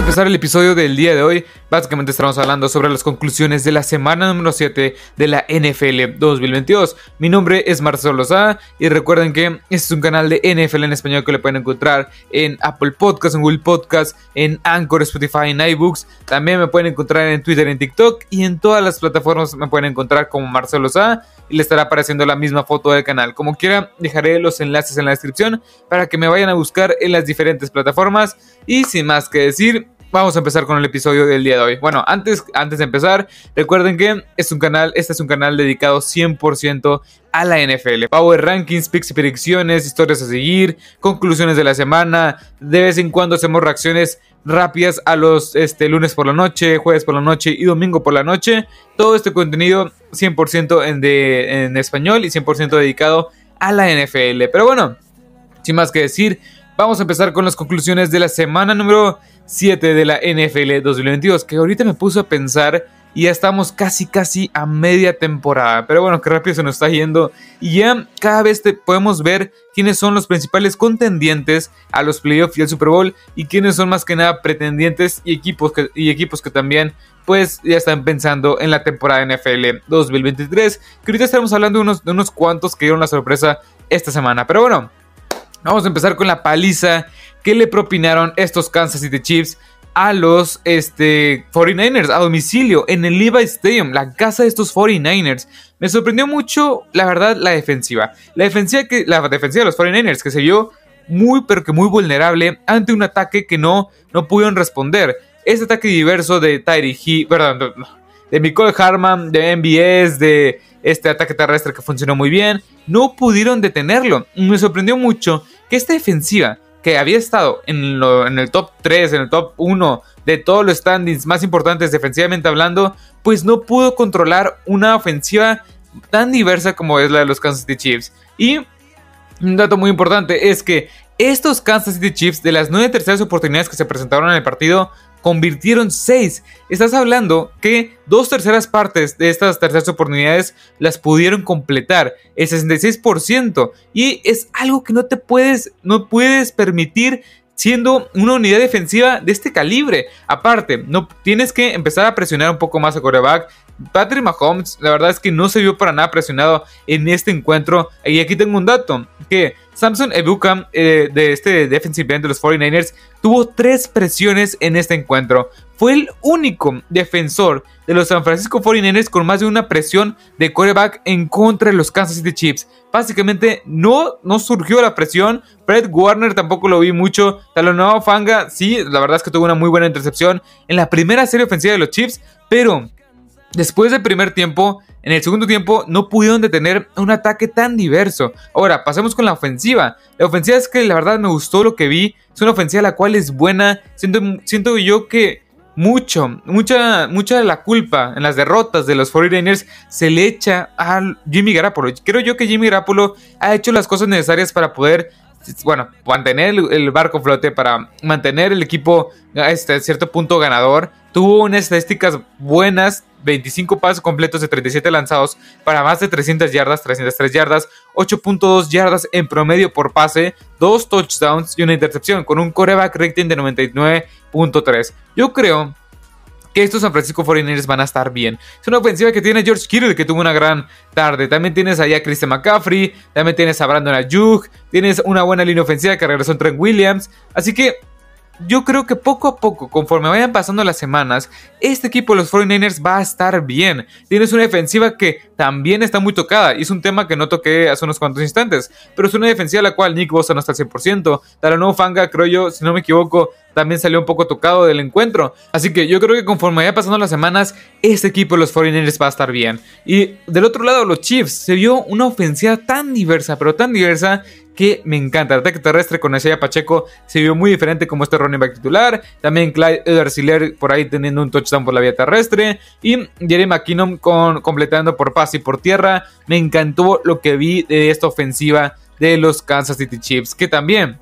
a empezar el episodio del día de hoy. Básicamente estamos hablando sobre las conclusiones de la semana número 7 de la NFL 2022. Mi nombre es Marcelo Lozada y recuerden que este es un canal de NFL en español que le pueden encontrar en Apple Podcasts, en Google Podcasts, en Anchor, Spotify, en iBooks. También me pueden encontrar en Twitter, en TikTok y en todas las plataformas me pueden encontrar como Marcelo Lozada y le estará apareciendo la misma foto del canal. Como quiera, dejaré los enlaces en la descripción para que me vayan a buscar en las diferentes plataformas. Y sin más que decir, Vamos a empezar con el episodio del día de hoy. Bueno, antes, antes de empezar, recuerden que es un canal, este es un canal dedicado 100% a la NFL. Power Rankings, picks y predicciones, historias a seguir, conclusiones de la semana. De vez en cuando hacemos reacciones rápidas a los este, lunes por la noche, jueves por la noche y domingo por la noche. Todo este contenido 100% en, de, en español y 100% dedicado a la NFL. Pero bueno, sin más que decir, vamos a empezar con las conclusiones de la semana número 7 de la NFL 2022, que ahorita me puso a pensar y ya estamos casi casi a media temporada. Pero bueno, qué rápido se nos está yendo. Y ya cada vez te podemos ver quiénes son los principales contendientes a los playoffs y al Super Bowl y quiénes son más que nada pretendientes y equipos que, y equipos que también pues ya están pensando en la temporada NFL 2023. Que ahorita estamos hablando de unos, de unos cuantos que dieron la sorpresa esta semana. Pero bueno, vamos a empezar con la paliza que le propinaron estos Kansas City Chiefs a los este, 49ers a domicilio en el Levi Stadium, la casa de estos 49ers. Me sorprendió mucho, la verdad, la defensiva. La defensiva, que, la defensiva de los 49ers que se vio muy, pero que muy vulnerable ante un ataque que no, no pudieron responder. Este ataque diverso de Tyree He, perdón, de Nicole Harman, de MBS, de este ataque terrestre que funcionó muy bien, no pudieron detenerlo. Me sorprendió mucho que esta defensiva que había estado en, el top 3, en el top 1 de todos los standings más importantes defensivamente hablando, pues no pudo controlar una ofensiva tan diversa como es la de los Kansas City Chiefs. Y un dato muy importante es que estos Kansas City Chiefs, de las nueve terceras oportunidades que se presentaron en el partido, convirtieron 6. Estás hablando que dos terceras partes de estas terceras oportunidades las pudieron completar, el 66%. Y es algo que no te puedes, no puedes permitir siendo una unidad defensiva de este calibre. Aparte, no tienes que empezar a presionar un poco más a coreback. Patrick Mahomes, la verdad es que no se vio para nada presionado en este encuentro. Y aquí tengo un dato, que Samson Ebukam eh, de este defensive end de los 49ers tuvo tres presiones en este encuentro. Fue el único defensor de los San Francisco 49ers con más de una presión de quarterback en contra de los Kansas City Chiefs. Básicamente no, no surgió la presión. Fred Warner tampoco lo vi mucho. Talonado Fanga, sí, la verdad es que tuvo una muy buena intercepción en la primera serie ofensiva de los Chiefs. Pero después del primer tiempo, en el segundo tiempo no pudieron detener un ataque tan diverso. Ahora, pasemos con la ofensiva. La ofensiva es que la verdad me gustó lo que vi. Es una ofensiva la cual es buena. Siento, siento yo que mucho, mucha, mucha de la culpa en las derrotas de los 49ers se le echa a Jimmy Garapolo. Creo yo que Jimmy Garapolo ha hecho las cosas necesarias para poder bueno, mantener el, barco flote, para mantener el equipo a este cierto punto ganador. Tuvo unas estadísticas buenas, 25 pasos completos de 37 lanzados para más de 300 yardas, 303 yardas, 8.2 yardas en promedio por pase, 2 touchdowns y una intercepción, con un coreback rating de 99.3. Yo creo que estos San Francisco 49ers van a estar bien. Es una ofensiva que tiene George Kittle, que tuvo una gran tarde. También tienes allá a Christian McCaffrey, también tienes a Brandon Ayuk, tienes una buena línea ofensiva que regresó en Trent Williams. Así que yo creo que poco a poco, conforme vayan pasando las semanas, este equipo de los 49ers va a estar bien. Tienes una defensiva que también está muy tocada, y es un tema que no toqué hace unos cuantos instantes, pero es una defensiva a la cual Nick Bosa no está al 100%. nuevo Fanga, creo yo, si no me equivoco, también salió un poco tocado del encuentro. Así que yo creo que conforme vayan pasando las semanas, este equipo de los 49ers va a estar bien. Y del otro lado, los Chiefs, se vio una ofensiva tan diversa, pero tan diversa que me encanta. El ataque terrestre con Isaiah Pacheco se vio muy diferente como este running back titular. También Clyde Edwards por ahí teniendo un touchdown por la vía terrestre. Y Jerry McKinnon con, completando por pase y por tierra. Me encantó lo que vi de esta ofensiva de los Kansas City Chiefs. Que también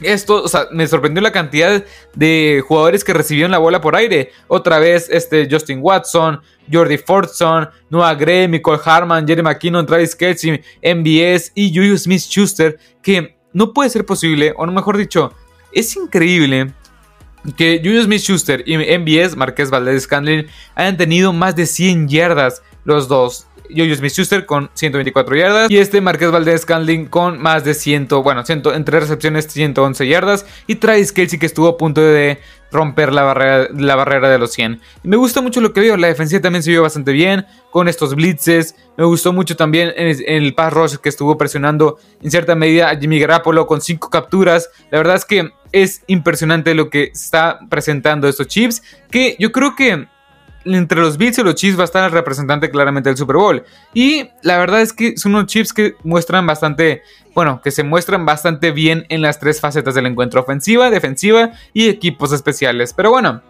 esto, o sea, me sorprendió la cantidad de jugadores que recibieron la bola por aire. Otra vez, este Justin Watson, Jordi Fordson, Noah Gray, Nicole Harman, Jerry McKinnon, Travis Kelsey, MBS y Julius Smith Schuster. Que no puede ser posible, o mejor dicho, es increíble que Julius Smith-Schuster y MBS, Marqués Valdez Scandlin, hayan tenido más de 100 yardas los dos. Jojo Smith-Schuster con 124 yardas y este Marqués Valdez Scandling con más de 100, bueno, 100, entre recepciones 111 yardas y Travis Kelsey que estuvo a punto de romper la barrera, la barrera de los 100. Y me gusta mucho lo que vio, la defensiva también se vio bastante bien con estos blitzes, me gustó mucho también en el pass rush que estuvo presionando en cierta medida a Jimmy Garapolo con 5 capturas, la verdad es que es impresionante lo que está presentando estos chips, que yo creo que entre los Bills y los Chiefs va a estar el representante claramente del Super Bowl. Y la verdad es que son unos chips que muestran bastante, bueno, que se muestran bastante bien en las tres facetas del encuentro, ofensiva, defensiva y equipos especiales. Pero bueno,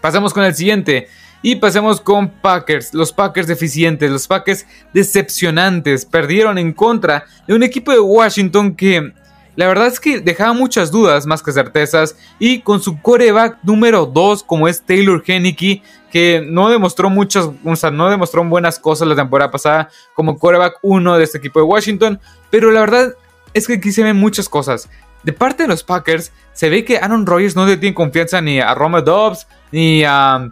pasamos con el siguiente. Y pasemos con Packers, los Packers deficientes, los Packers decepcionantes. Perdieron en contra de un equipo de Washington que la verdad es que dejaba muchas dudas más que certezas y con su coreback número 2 como es Taylor Henneke que no demostró muchas, o no demostró buenas cosas la temporada pasada como coreback 1 de este equipo de Washington, pero la verdad es que aquí se ven muchas cosas. De parte de los Packers, se ve que Aaron Rodgers no le tiene confianza ni a Roma Dobbs ni a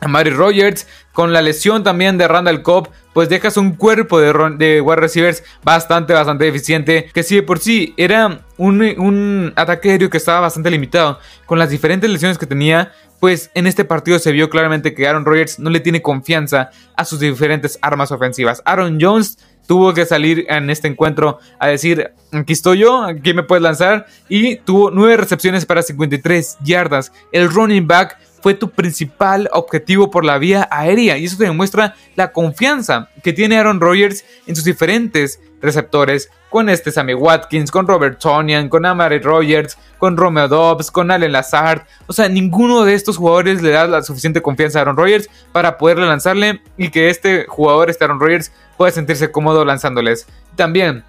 a Mary Rogers. Con la lesión también de Randall Cobb, pues dejas un cuerpo de, de wide receivers bastante, bastante eficiente. Que si de por sí era un, un, ataque aéreo que estaba bastante limitado, con las diferentes lesiones que tenía, pues en este partido se vio claramente que Aaron Rodgers no le tiene confianza a sus diferentes armas ofensivas. Aaron Jones tuvo que salir en este encuentro a decir, aquí estoy yo, aquí me puedes lanzar, y tuvo 9 recepciones para 53 yardas. El running back fue tu principal objetivo por la vía aérea y eso te demuestra la confianza que tiene Aaron Rodgers en sus diferentes receptores con este Sammy Watkins, con Robert Tonian, con Amari Rogers, con Romeo Dobbs, con Allen Lazard. O sea, ninguno de estos jugadores le da la suficiente confianza a Aaron Rodgers para poderle lanzarle y que este jugador, este Aaron Rodgers, pueda sentirse cómodo lanzándoles. También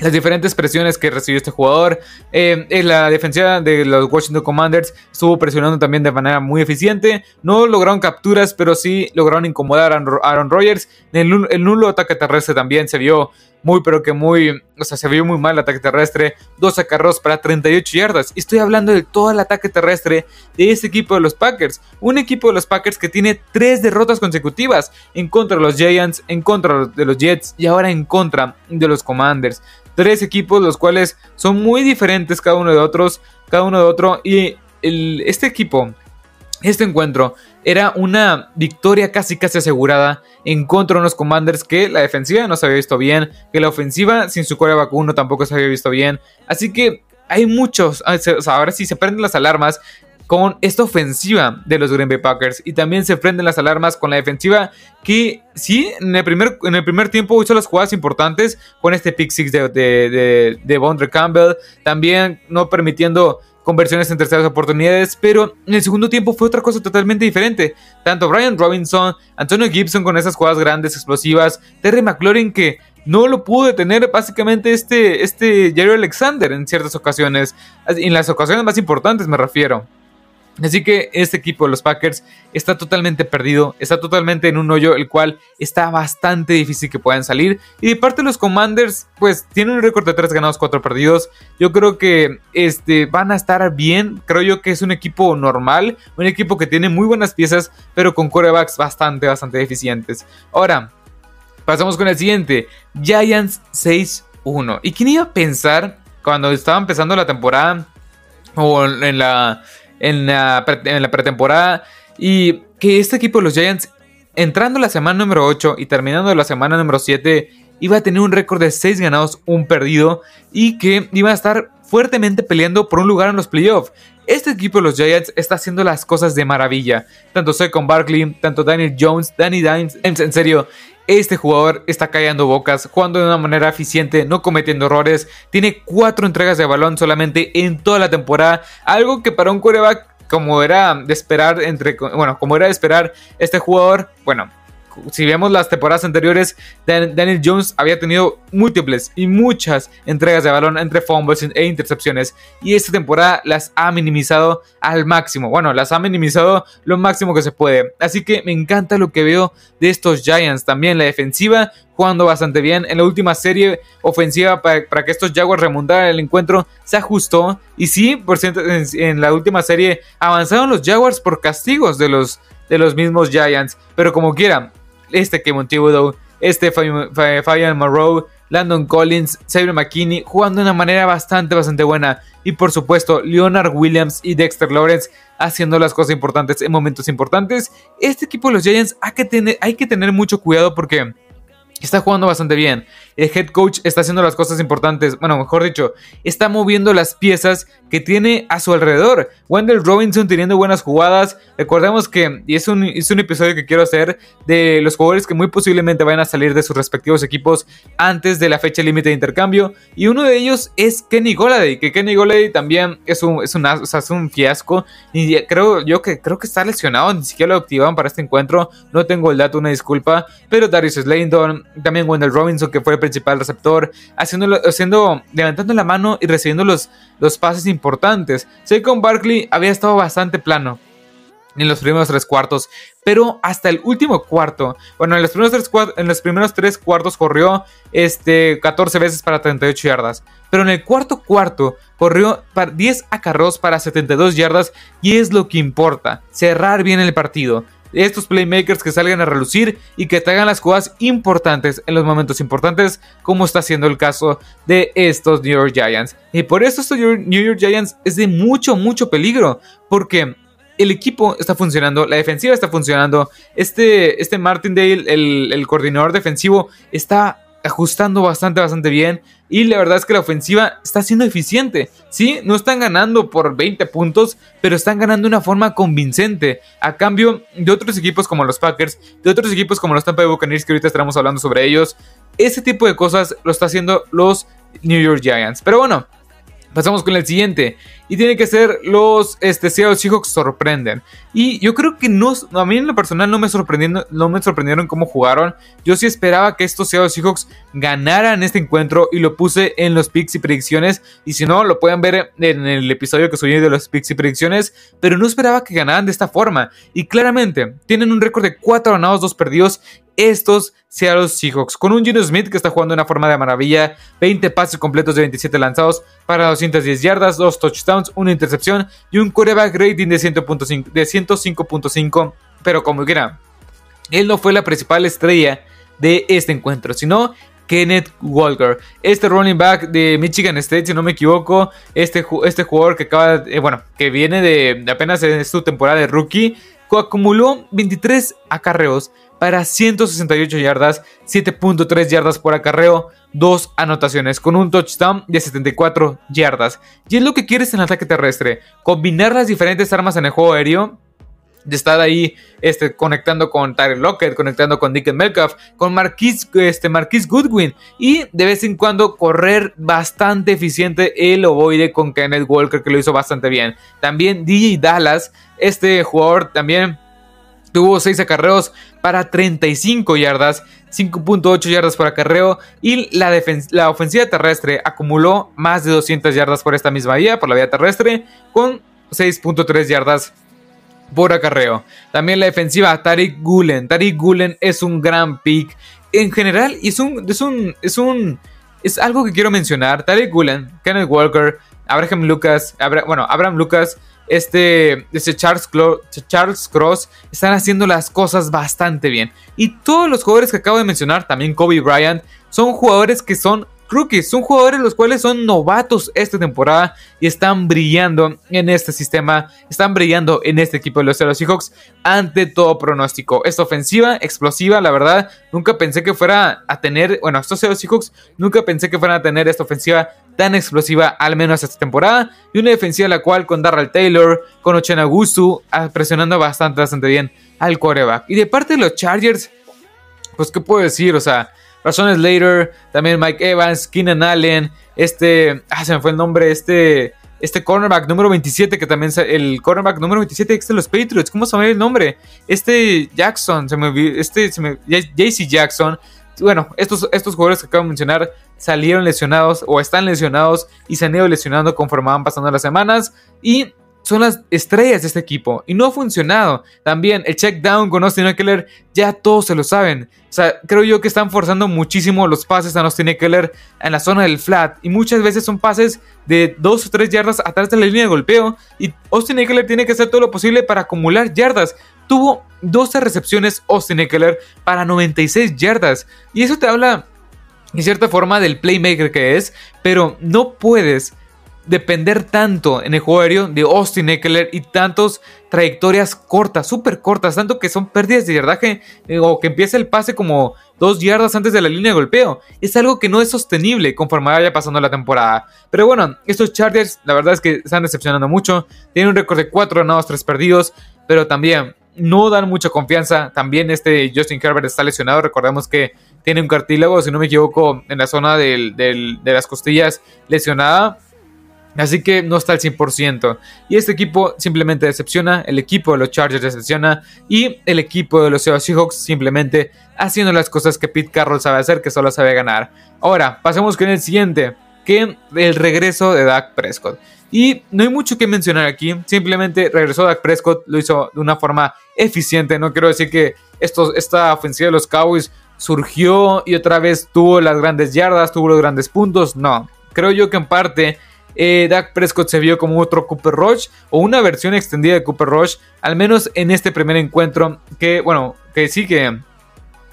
las diferentes presiones que recibió este jugador. Eh, en la defensiva de los Washington Commanders estuvo presionando también de manera muy eficiente. No lograron capturas, pero sí lograron incomodar a Aaron Rodgers. El, nulo ataque terrestre también se vio muy, pero que muy, o sea, se vio muy mal el ataque terrestre. Dos acarros para 38 yardas. Y estoy hablando de todo el ataque terrestre de este equipo de los Packers. Un equipo de los Packers que tiene tres derrotas consecutivas en contra de los Giants, en contra de los Jets y ahora en contra de los Commanders. Tres equipos los cuales son muy diferentes cada uno de otros, cada uno de otro. Y este equipo, este encuentro, era una victoria casi casi asegurada en contra de unos Commanders que la defensiva no se había visto bien, que la ofensiva sin su coreback 1 tampoco se había visto bien. Así que hay muchos, ah, ahora sí se prenden las alarmas con esta ofensiva de los Green Bay Packers y también se prenden las alarmas con la defensiva que sí, en el primer, en el primer tiempo hizo las jugadas importantes con este pick six de, de, de, Bondre Campbell, también no permitiendo conversiones en terceras oportunidades, pero en el segundo tiempo fue otra cosa totalmente diferente. Tanto Brian Robinson, Antonio Gibson con esas jugadas grandes, explosivas, Terry McLaurin que no lo pudo detener básicamente este, este Jerry Alexander en ciertas ocasiones, en las ocasiones más importantes me refiero. Así que este equipo de los Packers está totalmente perdido, está totalmente en un hoyo el cual está bastante difícil que puedan salir. Y de parte de los Commanders, pues tienen un récord de 3 ganados, 4 perdidos. Yo creo que este, van a estar bien. Creo yo que es un equipo normal, un equipo que tiene muy buenas piezas, pero con corebacks bastante, bastante deficientes. Ahora, pasamos con el siguiente: Giants 6-1. ¿Y quién iba a pensar cuando estaba empezando la temporada o en la en la, pretemporada. Y que este equipo de los Giants, entrando la semana número 8 y terminando la semana número 7, iba a tener un récord de 6 ganados, un perdido. Y que iba a estar fuertemente peleando por un lugar en los playoffs. Este equipo de los Giants está haciendo las cosas de maravilla. Tanto con Barkley, tanto Daniel Jones, Danny Dimes. En serio, este jugador está callando bocas, jugando de una manera eficiente, no cometiendo errores. Tiene cuatro entregas de balón solamente en toda la temporada. Algo que para un quarterback, como era de esperar, entre, bueno, como era de esperar, este jugador, bueno, si vemos las temporadas anteriores, Daniel Jones había tenido múltiples y muchas entregas de balón entre fumbles e intercepciones. Y esta temporada las ha minimizado al máximo. Bueno, las ha minimizado lo máximo que se puede. Así que me encanta lo que veo de estos Giants. También la defensiva jugando bastante bien. En la última serie ofensiva para, que estos Jaguars remontaran el encuentro se ajustó. Y sí, por cierto, en, la última serie avanzaron los Jaguars por castigos de los, de los mismos Giants. Pero como quiera, este Kevin Thibodeau, este Fabian Monroe, Landon Collins, Xavier McKinney jugando de una manera bastante, bastante buena. Y por supuesto, Leonard Williams y Dexter Lawrence haciendo las cosas importantes en momentos importantes. Este equipo de los Giants hay que tener, hay que tener mucho cuidado porque está jugando bastante bien. El head coach está haciendo las cosas importantes, bueno, mejor dicho, está moviendo las piezas que tiene a su alrededor. Wendell Robinson teniendo buenas jugadas. Recordemos que, y es un, es un episodio que quiero hacer, de los jugadores que muy posiblemente vayan a salir de sus respectivos equipos antes de la fecha límite de intercambio. Y uno de ellos es Kenny Goladay, que Kenny Goladay también es un, es es un fiasco. Y creo yo que creo que está lesionado, ni siquiera lo activaban para este encuentro. No tengo el dato, una disculpa. Pero Darius Slayton, también Wendell Robinson, que fue el principal receptor, haciendo, levantando la mano y recibiendo los, los pases importantes. Saquon Barkley había estado bastante plano en los primeros tres cuartos, pero hasta el último cuarto, bueno, en los primeros tres, en los primeros tres cuartos corrió este, 14 veces para 38 yardas, pero en el cuarto cuarto corrió 10 acarros para 72 yardas y es lo que importa, cerrar bien el partido estos playmakers que salgan a relucir y que te hagan las jugadas importantes en los momentos importantes, como está siendo el caso de estos New York Giants. Y por eso estos New York Giants es de mucho, mucho peligro, porque el equipo está funcionando, la defensiva está funcionando, este, este Martindale, el, el coordinador defensivo, está ajustando bastante, bastante bien. Y la verdad es que la ofensiva está siendo eficiente. Sí, no están ganando por 20 puntos, pero están ganando de una forma convincente. A cambio de otros equipos como los Packers, de otros equipos como los Tampa Bay Buccaneers, que ahorita estaremos hablando sobre ellos. Ese tipo de cosas lo está haciendo los New York Giants. Pero bueno, Pasamos con el siguiente. Y tiene que ser los este, Seattle Seahawks sorprenden. Y yo creo que no, a mí en lo personal no me, sorprendieron, no me sorprendieron cómo jugaron. Yo sí esperaba que estos Seattle Seahawks ganaran este encuentro y lo puse en los picks y predicciones. Y si no, lo pueden ver en el episodio que subí de los picks y predicciones. Pero no esperaba que ganaran de esta forma. Y claramente tienen un récord de 4 ganados, 2 perdidos estos Seattle Seahawks. Con un Gino Smith que está jugando de una forma de maravilla, 20 pases completos de 27 lanzados para 210 yardas, 2 touchdowns, una intercepción y un quarterback rating de 105.5. Pero como quiera, él no fue la principal estrella de este encuentro, sino Kenneth Walker. Este running back de Michigan State, si no me equivoco, este, este jugador que acaba, eh, bueno, que viene de, de apenas en su temporada de rookie, acumuló 23 acarreos para 168 yardas, 7.3 yardas por acarreo, 2 anotaciones con un touchdown de 74 yardas. Y es lo que quieres en el ataque terrestre, combinar las diferentes armas en el juego aéreo de estar ahí este, conectando con Tyler Lockett, conectando con Dick Metcalf, con Marquis, este, Goodwin y de vez en cuando correr bastante eficiente el ovoide con Kenneth Walker que lo hizo bastante bien. También DJ Dallas, este jugador también Tuvo 6 acarreos para 35 yardas, 5.8 yardas por acarreo y la, la, ofensiva terrestre acumuló más de 200 yardas por esta misma vía, por la vía terrestre, con 6.3 yardas por acarreo. También la defensiva Tariq Gulen. Tariq Gulen es un gran pick en general es un, es un, es un, es algo que quiero mencionar. Tariq Gulen, Kenneth Walker, Abraham Lucas, bueno, Abraham Lucas este, este Charles, Charles Cross están haciendo las cosas bastante bien. Y todos los jugadores que acabo de mencionar, también Kobe Bryant, son jugadores que son rookies, son jugadores los cuales son novatos esta temporada y están brillando en este sistema, están brillando en este equipo de los Seahawks ante todo pronóstico. Esta ofensiva explosiva, la verdad, nunca pensé que fuera a tener, bueno, estos Seahawks nunca pensé que fueran a tener esta ofensiva tan explosiva, al menos esta temporada, y una defensiva la cual con Darrell Taylor, con Ochena Gustu, ah, presionando bastante, bastante bien al coreback. Y de parte de los Chargers, pues, ¿qué puedo decir? O sea, Slater, también Mike Evans, Keenan Allen, este, ah, se me fue el nombre, este, este cornerback número 27, que también el cornerback número 27 es de los Patriots, ¿cómo se llama el nombre? Este Jackson, se me este, se me, JC Jackson. Bueno, estos, estos jugadores que acabo de mencionar salieron lesionados o están lesionados y se han ido lesionando conforme van pasando las semanas. Y son las estrellas de este equipo y no ha funcionado. También el check down con Austin Eckler, ya todos se lo saben. O sea, creo yo que están forzando muchísimo los pases a Austin Eckler en la zona del flat y muchas veces son pases de 2 o 3 yardas atrás de la línea de golpeo y Austin Eckler tiene que hacer todo lo posible para acumular yardas. Tuvo 12 recepciones Austin Eckler para 96 yardas y eso te habla en cierta forma del playmaker que es, pero no puedes depender tanto en el juego aéreo de Austin Eckler y tantos trayectorias cortas, súper cortas, tanto que son pérdidas de yardaje eh, o que empieza el pase como dos yardas antes de la línea de golpeo. Es algo que no es sostenible conforme vaya pasando la temporada. Pero bueno, estos Chargers la verdad es que están decepcionando mucho. Tienen un récord de 4 ganados, 3 perdidos, pero también no dan mucha confianza. También este Justin Herbert está lesionado. Recordemos que tiene un cartílago, si no me equivoco, en la zona de las costillas lesionada. Así que no está al 100%. Y este equipo simplemente decepciona. El equipo de los Chargers decepciona. Y el equipo de los Seahawks simplemente haciendo las cosas que Pete Carroll sabe hacer, que solo sabe ganar. Ahora, pasemos con el siguiente. Que el regreso de Dak Prescott. Y no hay mucho que mencionar aquí. Simplemente regresó Dak Prescott. Lo hizo de una forma eficiente. No quiero decir que esta ofensiva de los Cowboys surgió y otra vez tuvo las grandes yardas, tuvo los grandes puntos. No. Creo yo que en parte eh, Dak Prescott se vio como otro Cooper Rush o una versión extendida de Cooper Rush, al menos en este primer encuentro que, bueno, que sí que,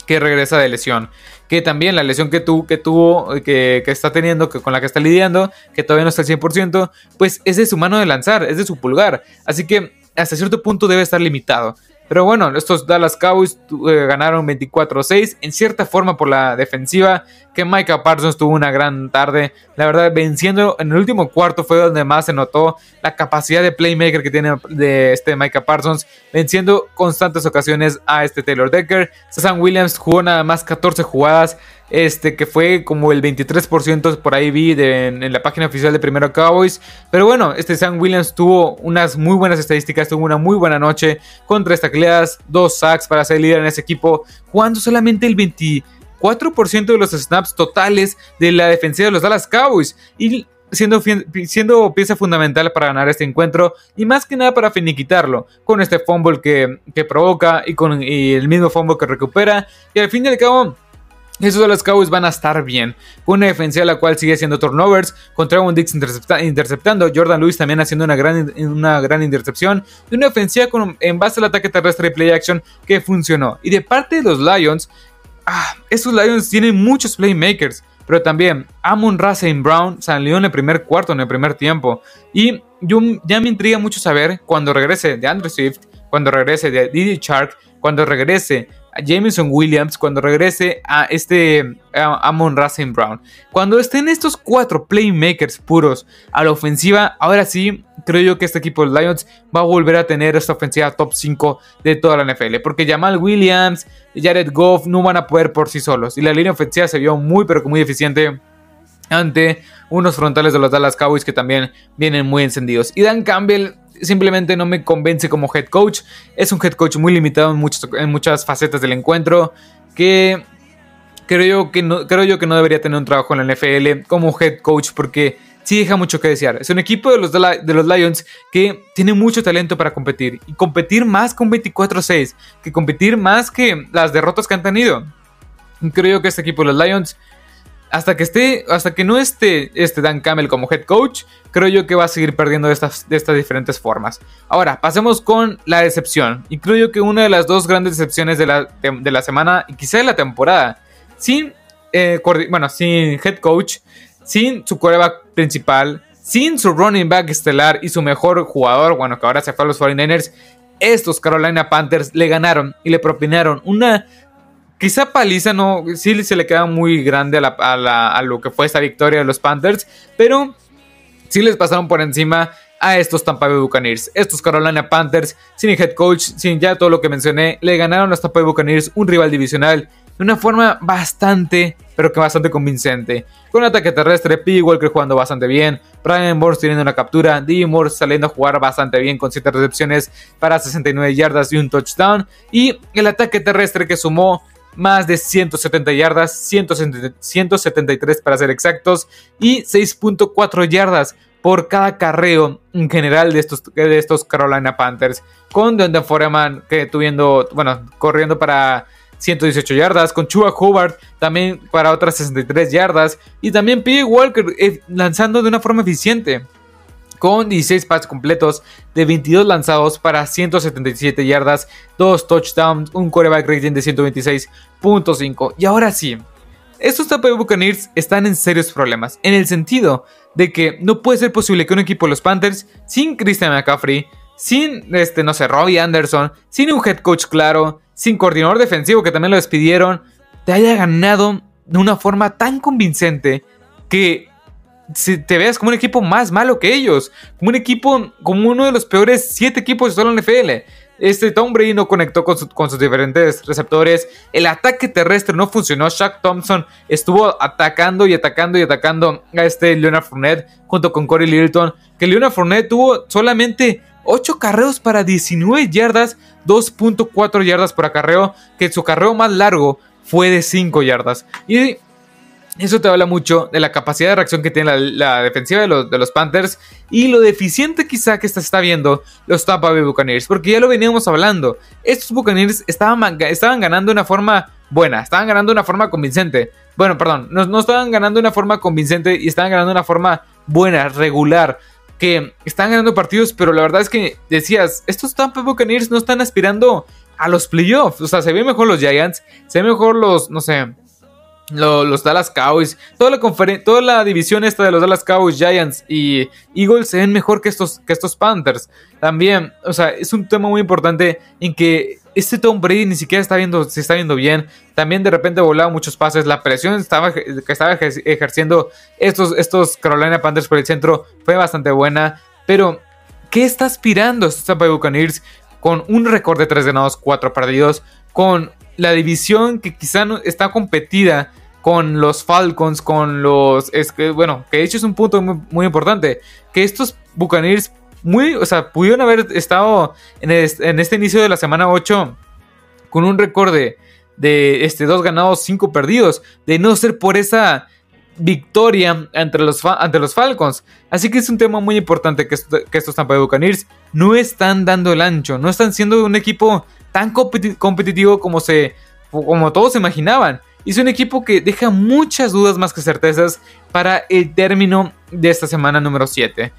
que regresa de lesión. Que también la lesión que, que tuvo, que, que, está teniendo, que con la que está lidiando, que todavía no está al 100%, pues es de su mano de lanzar, es de su pulgar. Así que hasta cierto punto debe estar limitado. Pero bueno, estos Dallas Cowboys eh, ganaron 24-6 en cierta forma por la defensiva, que Micah Parsons tuvo una gran tarde. La verdad, venciendo en el último cuarto fue donde más se notó la capacidad de playmaker que tiene de este Micah Parsons, venciendo constantes ocasiones a este Taylor Decker. Sam Williams jugó nada más 14 jugadas, este que fue como el 23% por ahí vi en, la página oficial de Primero Cowboys. Pero bueno, este Sam Williams tuvo unas muy buenas estadísticas, tuvo una muy buena noche con tres tacleadas, dos sacks para ser líder en ese equipo, jugando solamente el 24% de los snaps totales de la defensiva de los Dallas Cowboys. Y Siendo, siendo, pieza fundamental para ganar este encuentro y más que nada para finiquitarlo con este fumble que, que provoca y con el mismo fumble que recupera y al fin y al cabo esos de los Cowboys van a estar bien. Una defensiva la cual sigue haciendo turnovers. Con Trevon Dix interceptando. Jordan Lewis también haciendo una gran, una gran intercepción. Y una ofensiva con, en base al ataque terrestre y play action que funcionó. Y de parte de los Lions, ah, estos Lions tienen muchos playmakers. Pero también Amon Racing Brown salió en el primer cuarto, en el primer tiempo. Y yo, ya me intriga mucho saber cuando regrese de Andrew Swift, cuando regrese de Didi Shark, cuando regrese Jameson Williams cuando regrese a este Amon Racing Brown. Cuando estén estos cuatro playmakers puros a la ofensiva, ahora sí creo yo que este equipo de Lions va a volver a tener esta ofensiva top 5 de toda la NFL. Porque Jamal Williams, Jared Goff no van a poder por sí solos. Y la línea ofensiva se vio muy pero muy eficiente ante unos frontales de los Dallas Cowboys que también vienen muy encendidos. Y Dan Campbell simplemente no me convence como head coach. Es un head coach muy limitado en, en muchas facetas del encuentro. Que creo yo que, no, creo yo que no debería tener un trabajo en la NFL como head coach porque sí deja mucho que desear. Es un equipo de los, de los Lions que tiene mucho talento para competir. Y competir más con 24-6. Que competir más que las derrotas que han tenido. Creo yo que este equipo de los Lions hasta que esté, hasta que no esté este Dan Campbell como head coach, creo yo que va a seguir perdiendo de estas, de estas diferentes formas. Ahora, pasemos con la decepción. Y creo yo que una de las dos grandes decepciones de la, de, la semana y quizá de la temporada, sin, eh, bueno, sin head coach, sin su coreback principal, sin su running back estelar y su mejor jugador, bueno, que ahora se fue a los 49ers, estos Carolina Panthers le ganaron y le propinaron una Quizá paliza no, sí se le queda muy grande a, lo que fue esta victoria de los Panthers, pero sí les pasaron por encima a estos Tampa Bay Buccaneers. Estos Carolina Panthers, sin head coach, sin ya todo lo que mencioné, le ganaron a los Tampa Bay Buccaneers, un rival divisional de una forma bastante, pero que bastante convincente. Con ataque terrestre, P. Walker jugando bastante bien, Brian Morse teniendo una captura, D. Morse saliendo a jugar bastante bien con 7 recepciones para 69 yardas y un touchdown. Y el ataque terrestre que sumó más de 170 yardas, 173 para ser exactos, y 6.4 yardas por cada carreo en general de estos, de estos Carolina Panthers. Con Donde Foreman que tuviendo, bueno, corriendo para 118 yardas, con Chua Hobart también para otras 63 yardas, y también P. Walker eh, lanzando de una forma eficiente con 16 pases completos de 22 lanzados para 177 yardas, 2 touchdowns, un quarterback rating de 126.5. Y ahora sí, estos Tampa Bay Buccaneers están en serios problemas, en el sentido de que no puede ser posible que un equipo de los Panthers, sin Christian McCaffrey, sin, este, no sé, Robbie Anderson, sin un head coach claro, sin coordinador defensivo que también lo despidieron, te haya ganado de una forma tan convincente que si te veas como un equipo más malo que ellos, como un equipo, como uno de los peores siete equipos de toda la NFL. Este Tom Brady no conectó con, sus diferentes receptores. El ataque terrestre no funcionó. Shaq Thompson estuvo atacando y atacando y atacando a este Leonard Fournette junto con Corey Littleton. Que Leonard Fournette tuvo solamente 8 carreos para 19 yardas, 2.4 yardas por acarreo. Que su carreo más largo fue de 5 yardas. Y eso te habla mucho de la capacidad de reacción que tiene la, defensiva de los, Panthers y lo deficiente quizá que se está viendo los Tampa Bay Buccaneers, porque ya lo veníamos hablando. Estos Buccaneers estaban, estaban ganando de una forma buena, estaban ganando de una forma convincente. Bueno, perdón, no, no estaban ganando de una forma convincente y estaban ganando de una forma buena, regular. Que están ganando partidos, pero la verdad es que decías, estos Tampa Buccaneers no están aspirando a los playoffs. O sea, se ven mejor los Giants, se ven mejor los, no sé, los Dallas Cowboys, toda la, toda la división esta de los Dallas Cowboys, Giants y Eagles se ven mejor que estos, que estos Panthers. También, o sea, es un tema muy importante en que este Tom Brady ni siquiera está viendo, se está viendo bien. También de repente volaba muchos pases. La presión estaba, que estaba ejerciendo estos, estos Carolina Panthers por el centro fue bastante buena. Pero, ¿qué está aspirando estos Tampa Buccaneers con un récord de 3 ganados, 4 perdidos? Con la división que quizá no está competida con los Falcons, con los... Bueno, que de hecho es un punto muy, importante, que estos Buccaneers muy, o sea, pudieron haber estado en, este inicio de la semana 8 con un récord de, de este, dos ganados, cinco perdidos, de no ser por esa victoria los, ante los Falcons. Así que es un tema muy importante que, que estos Tampa Bay Buccaneers no están dando el ancho, no están siendo un equipo tan competitivo como, se, como todos se imaginaban. Y es un equipo que deja muchas dudas más que certezas para el término de esta semana número 7.